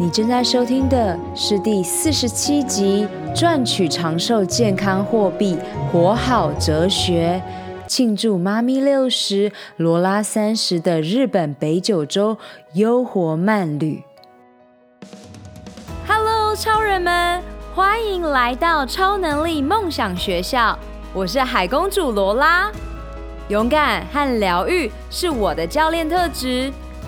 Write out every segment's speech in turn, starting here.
你正在收听的是第四十七集《赚取长寿健康货币活好哲学》，庆祝妈咪六十，罗拉三十的日本北九州悠活慢旅。Hello，超人们，欢迎来到超能力梦想学校。我是海公主罗拉，勇敢和疗愈是我的教练特质。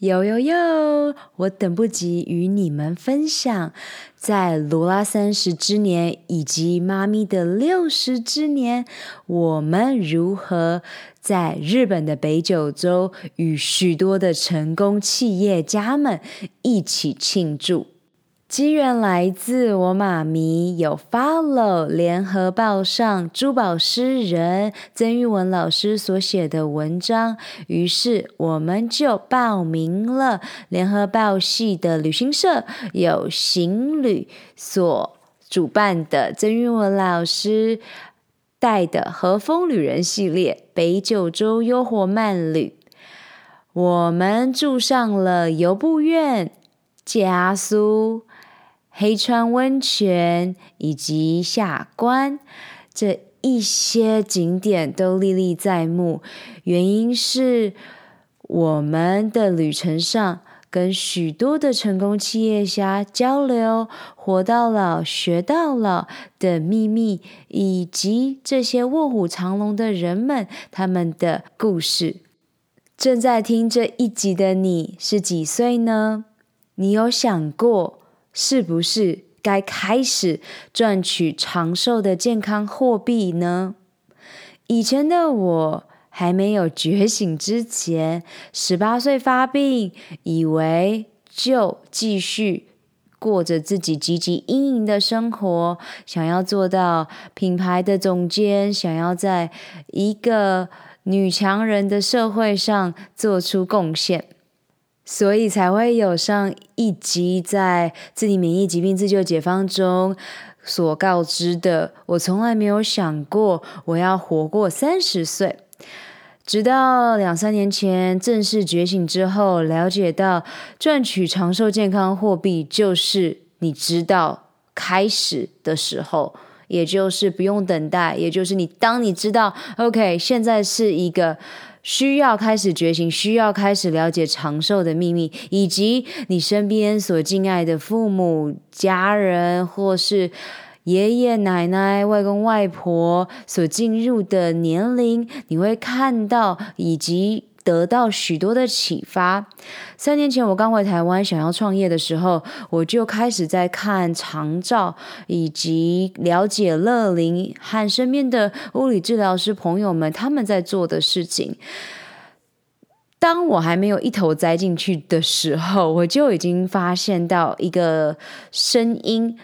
有有有！我等不及与你们分享，在罗拉三十之年以及妈咪的六十之年，我们如何在日本的北九州与许多的成功企业家们一起庆祝。机缘来自我妈咪有 follow 联合报上珠宝诗人曾玉文老师所写的文章，于是我们就报名了联合报系的旅行社有行旅所主办的曾玉文老师带的和风旅人系列北九州悠活慢旅，我们住上了游布院、加苏。黑川温泉以及下关这一些景点都历历在目，原因是我们的旅程上跟许多的成功企业家交流，活到老学到老的秘密，以及这些卧虎藏龙的人们他们的故事。正在听这一集的你是几岁呢？你有想过？是不是该开始赚取长寿的健康货币呢？以前的我还没有觉醒之前，十八岁发病，以为就继续过着自己汲汲营营的生活，想要做到品牌的总监，想要在一个女强人的社会上做出贡献。所以才会有上一集在自体免疫疾病自救解方中所告知的，我从来没有想过我要活过三十岁。直到两三年前正式觉醒之后，了解到赚取长寿健康货币就是你知道开始的时候，也就是不用等待，也就是你当你知道，OK，现在是一个。需要开始觉醒，需要开始了解长寿的秘密，以及你身边所敬爱的父母、家人，或是爷爷奶奶、外公外婆所进入的年龄，你会看到以及。得到许多的启发。三年前我刚回台湾，想要创业的时候，我就开始在看长照，以及了解乐龄和身边的物理治疗师朋友们他们在做的事情。当我还没有一头栽进去的时候，我就已经发现到一个声音。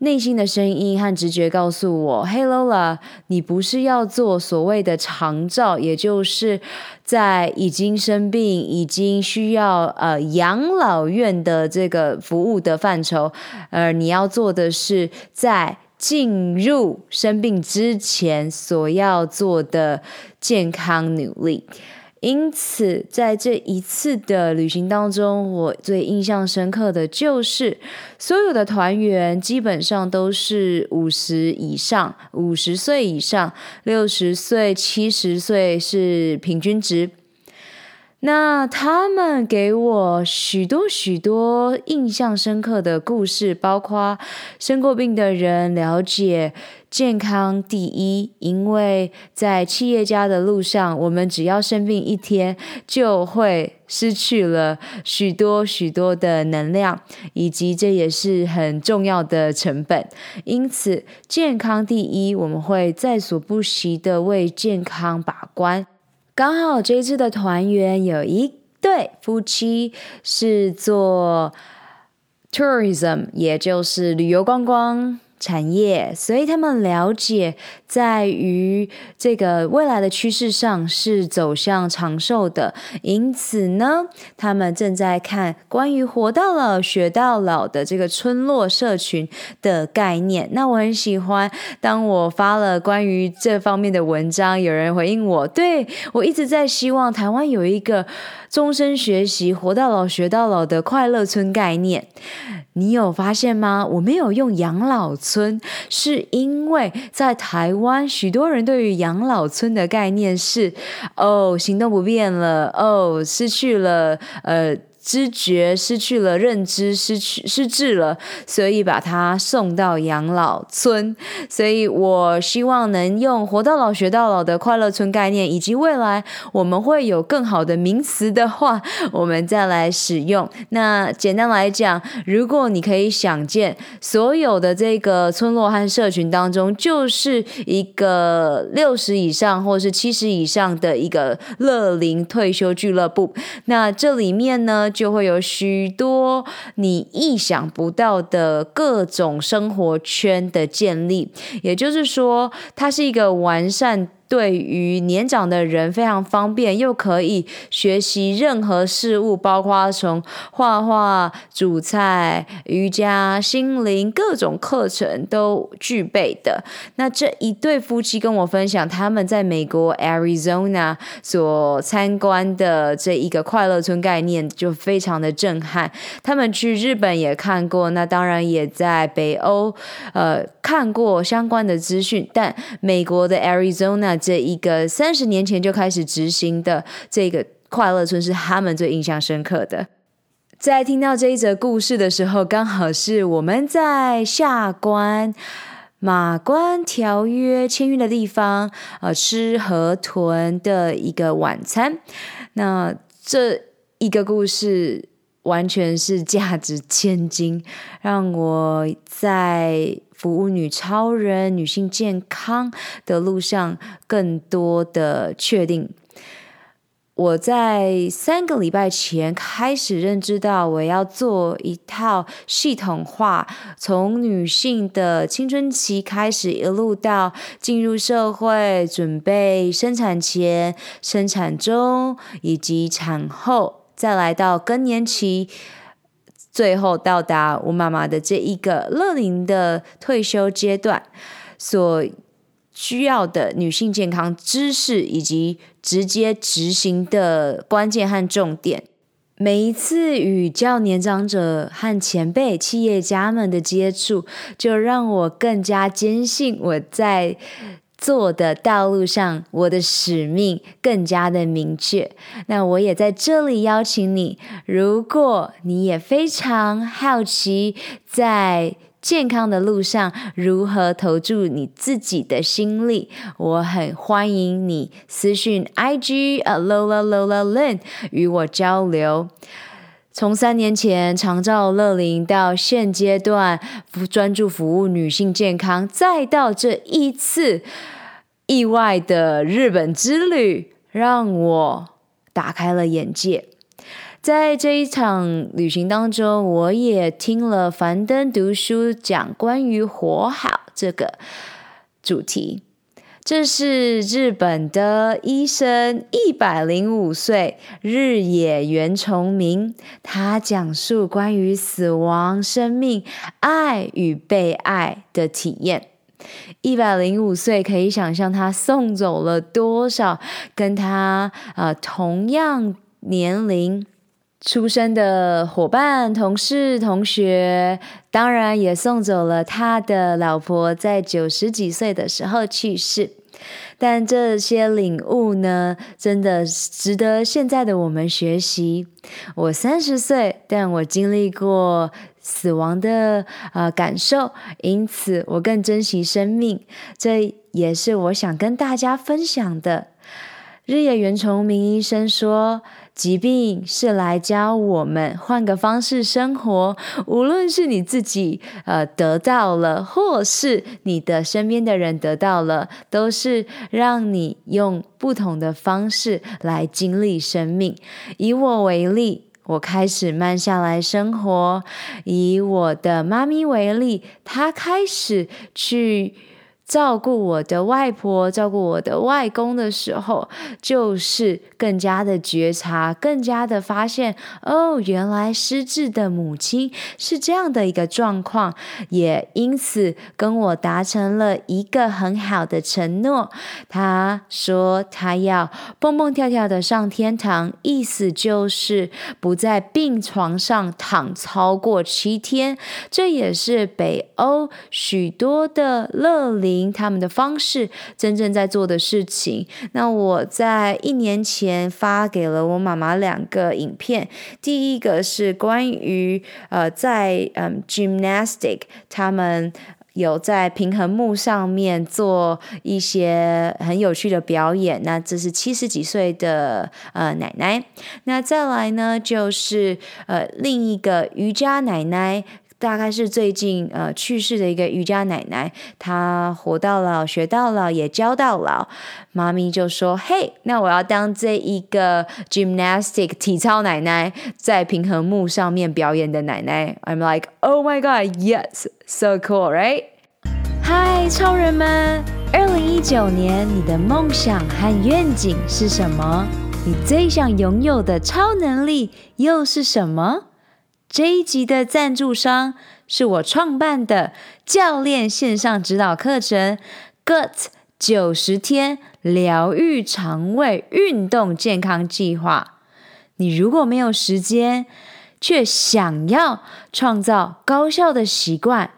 内心的声音和直觉告诉我：“Hey Lola，你不是要做所谓的长照，也就是在已经生病、已经需要呃养老院的这个服务的范畴，呃你要做的是在进入生病之前所要做的健康努力。”因此，在这一次的旅行当中，我最印象深刻的就是，所有的团员基本上都是五十以上，五十岁以上，六十岁、七十岁是平均值。那他们给我许多许多印象深刻的故事，包括生过病的人了解健康第一，因为在企业家的路上，我们只要生病一天，就会失去了许多许多的能量，以及这也是很重要的成本。因此，健康第一，我们会在所不惜的为健康把关。刚好这一次的团员有一对夫妻是做 tourism，也就是旅游观光产业，所以他们了解在于这个未来的趋势上是走向长寿的，因此呢，他们正在看关于活到老学到老的这个村落社群的概念。那我很喜欢，当我发了关于这方面的文章，有人回应我，对，我一直在希望台湾有一个终身学习、活到老学到老的快乐村概念。你有发现吗？我没有用养老村，是因为在台湾，许多人对于养老村的概念是：哦，行动不便了，哦，失去了，呃。知觉失去了，认知失去失智了，所以把他送到养老村。所以我希望能用“活到老学到老”的快乐村概念，以及未来我们会有更好的名词的话，我们再来使用。那简单来讲，如果你可以想见，所有的这个村落和社群当中，就是一个六十以上或是七十以上的一个乐龄退休俱乐部。那这里面呢，就会有许多你意想不到的各种生活圈的建立，也就是说，它是一个完善。对于年长的人非常方便，又可以学习任何事物，包括从画画、煮菜、瑜伽、心灵各种课程都具备的。那这一对夫妻跟我分享，他们在美国 Arizona 所参观的这一个快乐村概念，就非常的震撼。他们去日本也看过，那当然也在北欧呃看过相关的资讯，但美国的 Arizona。这一个三十年前就开始执行的这个快乐村是他们最印象深刻的。在听到这一则故事的时候，刚好是我们在下关马关条约签约的地方，呃，吃河豚的一个晚餐。那这一个故事完全是价值千金，让我在。服务女超人、女性健康的路上，更多的确定。我在三个礼拜前开始认知到，我要做一套系统化，从女性的青春期开始，一路到进入社会、准备生产前、生产中以及产后，再来到更年期。最后到达我妈妈的这一个乐龄的退休阶段，所需要的女性健康知识以及直接执行的关键和重点。每一次与较年长者和前辈企业家们的接触，就让我更加坚信我在。做的道路上，我的使命更加的明确。那我也在这里邀请你，如果你也非常好奇，在健康的路上如何投注你自己的心力，我很欢迎你私讯 IG Lola Lola Lin 与我交流。从三年前长照乐龄到现阶段专注服务女性健康，再到这一次意外的日本之旅，让我打开了眼界。在这一场旅行当中，我也听了樊登读书讲关于活好这个主题。这是日本的医生，一百零五岁，日野原重明。他讲述关于死亡、生命、爱与被爱的体验。一百零五岁，可以想象他送走了多少跟他呃同样年龄出生的伙伴、同事、同学，当然也送走了他的老婆，在九十几岁的时候去世。但这些领悟呢，真的值得现在的我们学习。我三十岁，但我经历过死亡的呃感受，因此我更珍惜生命。这也是我想跟大家分享的。日野原崇明医生说。疾病是来教我们换个方式生活，无论是你自己呃得到了，或是你的身边的人得到了，都是让你用不同的方式来经历生命。以我为例。我开始慢下来生活。以我的妈咪为例，她开始去。照顾我的外婆，照顾我的外公的时候，就是更加的觉察，更加的发现，哦，原来失智的母亲是这样的一个状况，也因此跟我达成了一个很好的承诺。他说他要蹦蹦跳跳的上天堂，意思就是不在病床上躺超过七天。这也是北欧许多的乐龄。他们的方式，真正在做的事情。那我在一年前发给了我妈妈两个影片，第一个是关于呃在嗯 gymnastic，他们有在平衡木上面做一些很有趣的表演。那这是七十几岁的呃奶奶。那再来呢，就是呃另一个瑜伽奶奶。大概是最近呃去世的一个瑜伽奶奶，她活到老学到老也教到老。妈咪就说：“嘿，那我要当这一个 gymnastic 体操奶奶，在平衡木上面表演的奶奶。” I'm like, oh my god, yes, so cool, right? 嗨，超人们！二零一九年你的梦想和愿景是什么？你最想拥有的超能力又是什么？这一集的赞助商是我创办的教练线上指导课程《GUT 九十天疗愈肠胃运动健康计划》。你如果没有时间，却想要创造高效的习惯，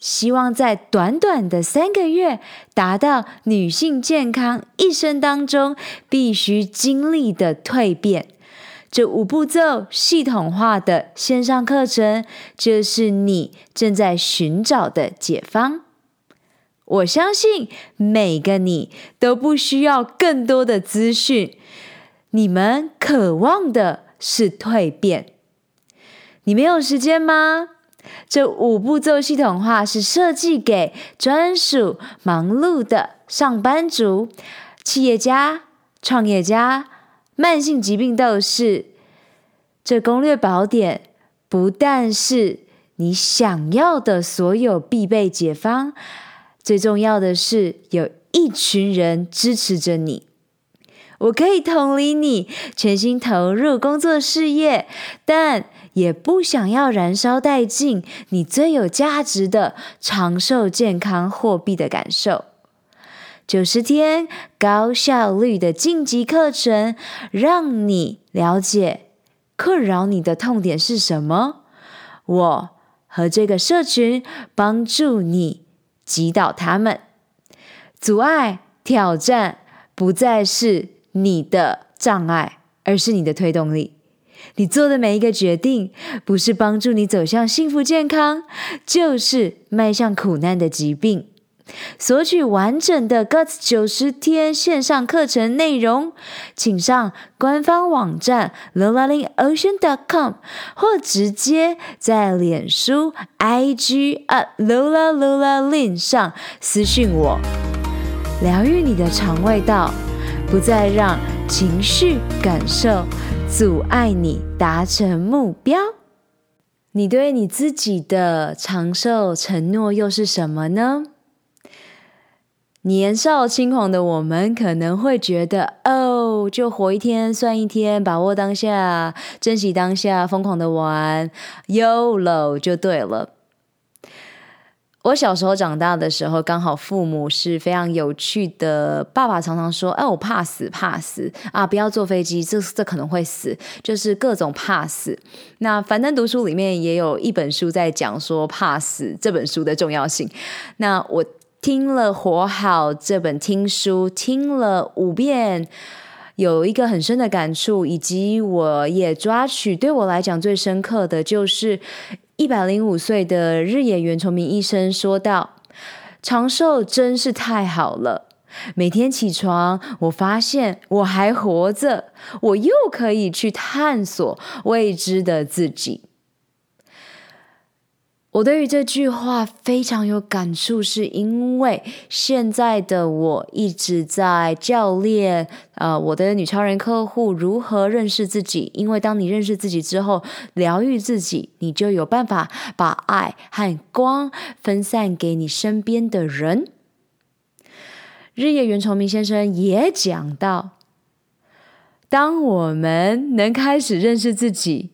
希望在短短的三个月达到女性健康一生当中必须经历的蜕变。这五步骤系统化的线上课程，就是你正在寻找的解方。我相信每个你都不需要更多的资讯，你们渴望的是蜕变。你没有时间吗？这五步骤系统化是设计给专属忙碌的上班族、企业家、创业家。慢性疾病斗士，这攻略宝典不但是你想要的所有必备解方，最重要的是有一群人支持着你。我可以同理你，全心投入工作事业，但也不想要燃烧殆尽你最有价值的长寿健康货币的感受。九十天高效率的晋级课程，让你了解困扰你的痛点是什么。我和这个社群帮助你击倒他们。阻碍、挑战不再是你的障碍，而是你的推动力。你做的每一个决定，不是帮助你走向幸福健康，就是迈向苦难的疾病。索取完整的 GUT 九十天线上课程内容，请上官方网站 lolalinocean.com，或直接在脸书 IG at lolalolaLin 上私讯我。疗愈你的肠胃道，不再让情绪感受阻碍你达成目标。你对你自己的长寿承诺又是什么呢？年少轻狂的我们可能会觉得，哦，就活一天算一天，把握当下，珍惜当下，疯狂的玩，YOLO 就对了。我小时候长大的时候，刚好父母是非常有趣的。爸爸常常说：“哎，我怕死，怕死啊！不要坐飞机，这这可能会死，就是各种怕死。”那樊登读书里面也有一本书在讲说怕死这本书的重要性。那我。听了《活好》这本听书，听了五遍，有一个很深的感触，以及我也抓取对我来讲最深刻的就是一百零五岁的日野原崇明医生说道：“长寿真是太好了，每天起床，我发现我还活着，我又可以去探索未知的自己。”我对于这句话非常有感触，是因为现在的我一直在教练呃我的女超人客户如何认识自己。因为当你认识自己之后，疗愈自己，你就有办法把爱和光分散给你身边的人。日野原崇明先生也讲到，当我们能开始认识自己，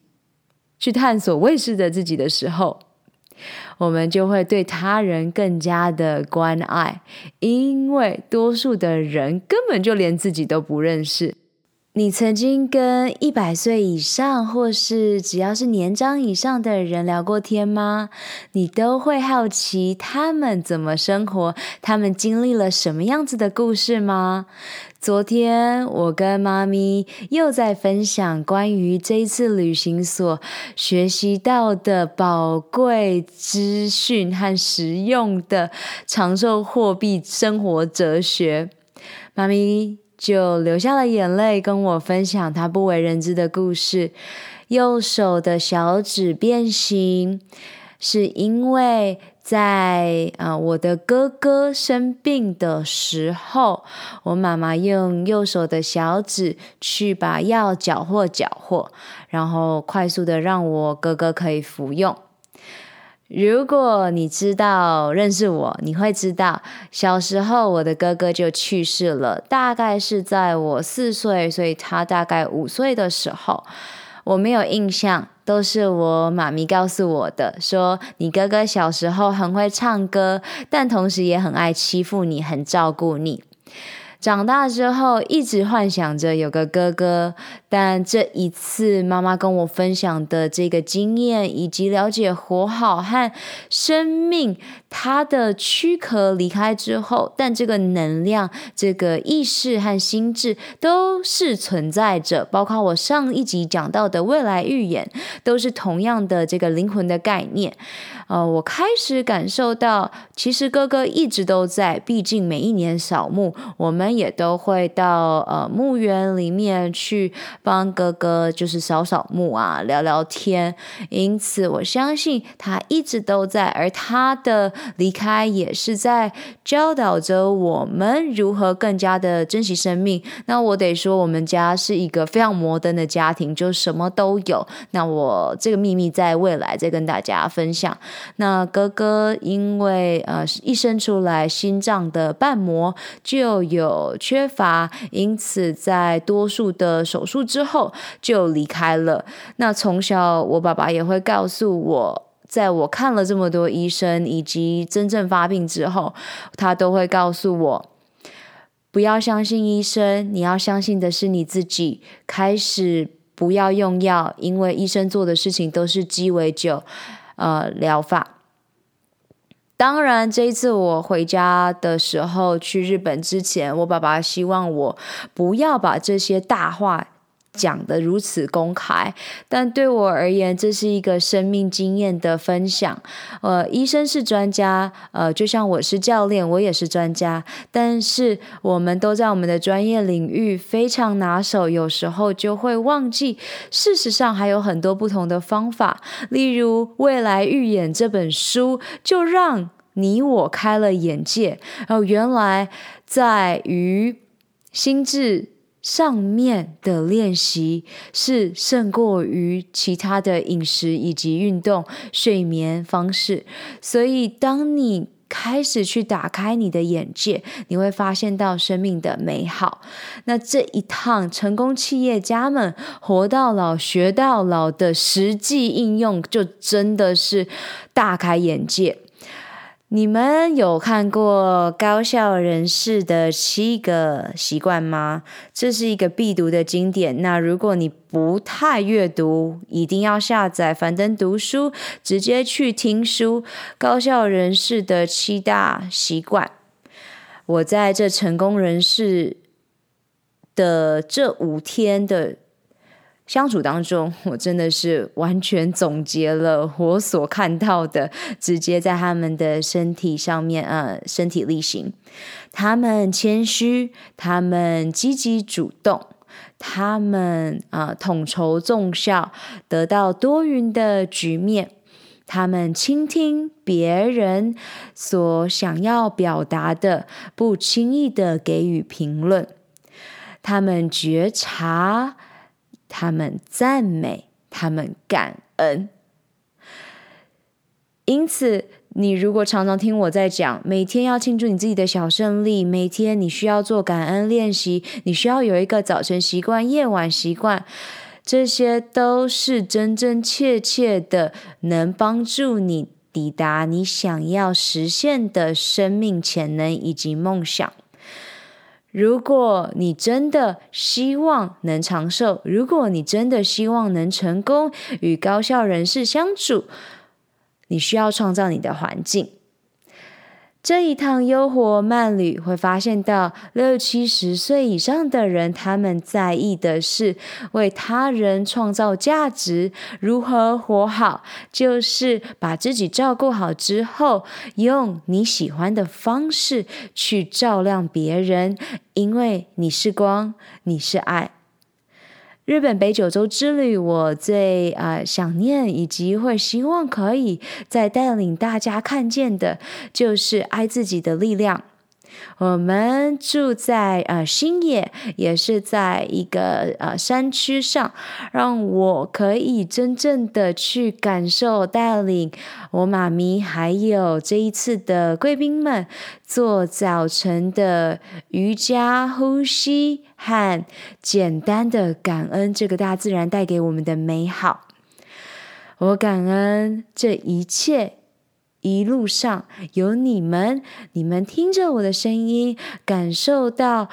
去探索未知的自己的时候。我们就会对他人更加的关爱，因为多数的人根本就连自己都不认识。你曾经跟一百岁以上，或是只要是年长以上的人聊过天吗？你都会好奇他们怎么生活，他们经历了什么样子的故事吗？昨天我跟妈咪又在分享关于这一次旅行所学习到的宝贵资讯和实用的长寿货币生活哲学，妈咪。就流下了眼泪，跟我分享她不为人知的故事。右手的小指变形，是因为在啊、我的哥哥生病的时候，我妈妈用右手的小指去把药搅和搅和，然后快速的让我哥哥可以服用。如果你知道认识我，你会知道小时候我的哥哥就去世了，大概是在我四岁，所以他大概五岁的时候，我没有印象，都是我妈咪告诉我的，说你哥哥小时候很会唱歌，但同时也很爱欺负你，很照顾你。长大之后，一直幻想着有个哥哥，但这一次妈妈跟我分享的这个经验，以及了解活好和生命它的躯壳离开之后，但这个能量、这个意识和心智都是存在着。包括我上一集讲到的未来预言，都是同样的这个灵魂的概念。呃，我开始感受到，其实哥哥一直都在。毕竟每一年扫墓，我们也都会到呃墓园里面去帮哥哥，就是扫扫墓啊，聊聊天。因此，我相信他一直都在，而他的离开也是在教导着我们如何更加的珍惜生命。那我得说，我们家是一个非常摩登的家庭，就什么都有。那我这个秘密在未来再跟大家分享。那哥哥因为呃一生出来心脏的瓣膜就有缺乏，因此在多数的手术之后就离开了。那从小我爸爸也会告诉我，在我看了这么多医生以及真正发病之后，他都会告诉我，不要相信医生，你要相信的是你自己。开始不要用药，因为医生做的事情都是鸡尾酒。呃，疗法。当然，这一次我回家的时候，去日本之前，我爸爸希望我不要把这些大话。讲得如此公开，但对我而言，这是一个生命经验的分享。呃，医生是专家，呃，就像我是教练，我也是专家。但是我们都在我们的专业领域非常拿手，有时候就会忘记，事实上还有很多不同的方法。例如《未来预言》这本书，就让你我开了眼界。哦，原来在于心智。上面的练习是胜过于其他的饮食以及运动、睡眠方式，所以当你开始去打开你的眼界，你会发现到生命的美好。那这一趟成功企业家们活到老学到老的实际应用，就真的是大开眼界。你们有看过高效人士的七个习惯吗？这是一个必读的经典。那如果你不太阅读，一定要下载樊登读书，直接去听书。高效人士的七大习惯，我在这成功人士的这五天的。相处当中，我真的是完全总结了我所看到的，直接在他们的身体上面，呃，身体力行。他们谦虚，他们积极主动，他们啊、呃、统筹综效，得到多云的局面。他们倾听别人所想要表达的，不轻易的给予评论。他们觉察，他们赞美，他们感恩。因此，你如果常常听我在讲，每天要庆祝你自己的小胜利，每天你需要做感恩练习，你需要有一个早晨习惯、夜晚习惯，这些都是真真切切的能帮助你抵达你想要实现的生命潜能以及梦想。如果你真的希望能长寿，如果你真的希望能成功与高效人士相处，你需要创造你的环境。这一趟优活慢旅会发现到六七十岁以上的人，他们在意的是为他人创造价值，如何活好，就是把自己照顾好之后，用你喜欢的方式去照亮别人，因为你是光，你是爱。日本北九州之旅，我最啊、想念以及会希望可以再带领大家看见的，就是爱自己的力量。我们住在呃新野，也是在一个呃山区上，让我可以真正的去感受带领我妈咪还有这一次的贵宾们做早晨的瑜伽呼吸和简单的感恩，这个大自然带给我们的美好。我感恩这一切。一路上有你们，你们听着我的声音，感受到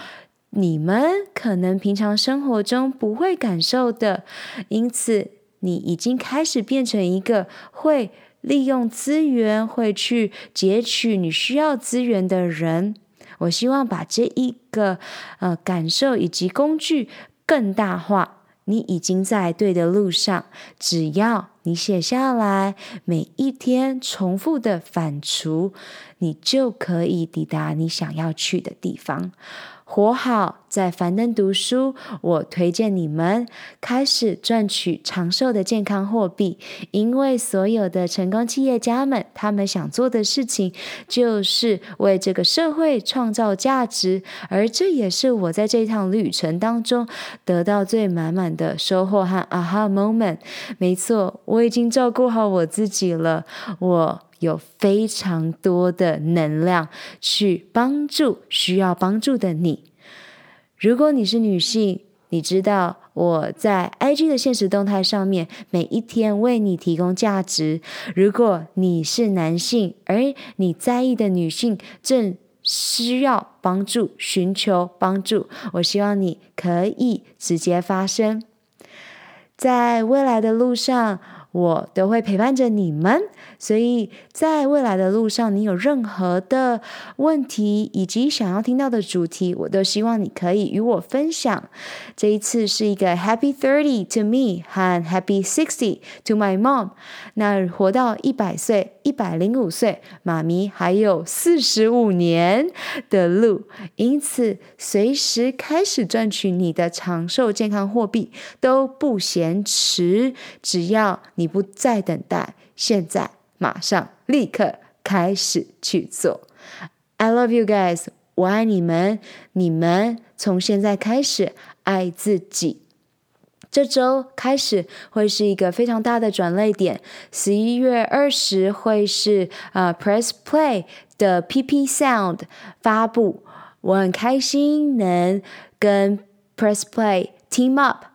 你们可能平常生活中不会感受的，因此你已经开始变成一个会利用资源、会去截取你需要资源的人。我希望把这一个呃感受以及工具更大化。你已经在对的路上，只要你写下来，每一天重复的反刍，你就可以抵达你想要去的地方。活好，在樊登读书，我推荐你们开始赚取长寿的健康货币，因为所有的成功企业家们，他们想做的事情就是为这个社会创造价值，而这也是我在这趟旅程当中得到最满满的收获和 aha moment。没错，我已经照顾好我自己了，我。有非常多的能量去帮助需要帮助的你。如果你是女性，你知道我在 IG 的现实动态上面每一天为你提供价值。如果你是男性，而你在意的女性正需要帮助、寻求帮助，我希望你可以直接发声。在未来的路上，我都会陪伴着你们，所以在未来的路上，你有任何的问题以及想要听到的主题，我都希望你可以与我分享。这一次是一个 Happy Thirty to me 和 Happy Sixty to my mom。那活到一百岁、一百零五岁，妈咪还有四十五年的路，因此随时开始赚取你的长寿健康货币都不嫌迟，只要你。不再等待，现在马上立刻开始去做。I love you guys，我爱你们。你们从现在开始爱自己。这周开始会是一个非常大的转捩点。十一月二十会是啊、uh, Press Play 的 PP Sound 发布。我很开心能跟 Press Play Team Up，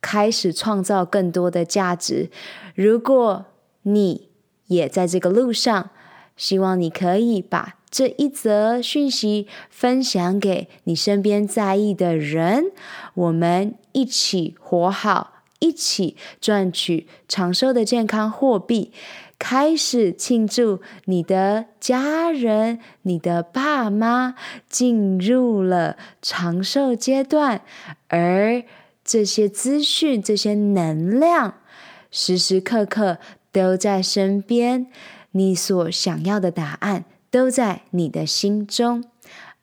开始创造更多的价值。如果你也在这个路上，希望你可以把这一则讯息分享给你身边在意的人，我们一起活好，一起赚取长寿的健康货币，开始庆祝你的家人、你的爸妈进入了长寿阶段，而这些资讯、这些能量。时时刻刻都在身边，你所想要的答案都在你的心中。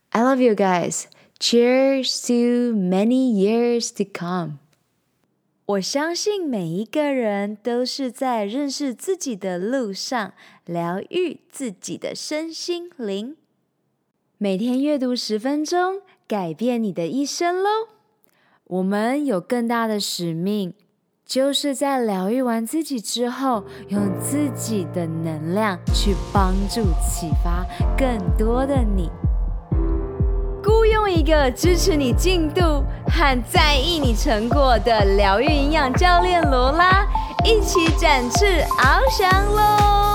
I love you guys. Cheers to many years to come. 我相信每一个人都是在认识自己的路上，疗愈自己的身心灵。每天阅读十分钟，改变你的一生喽！我们有更大的使命，就是在疗愈完自己之后，用自己的能量去帮助、启发更多的你。雇佣一个支持你进度和在意你成果的疗愈营养教练罗拉，一起展翅翱翔喽！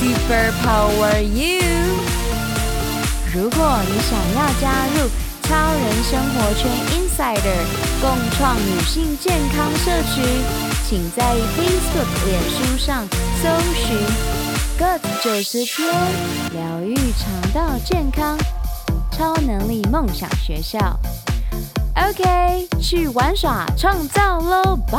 Superpower you. 如果你想要加入超人生活圈 Insider 共创女性健康社区。请在 Facebook、脸书上搜寻 “Good 九十天疗愈肠道健康超能力梦想学校”。OK，去玩耍创造喽，拜。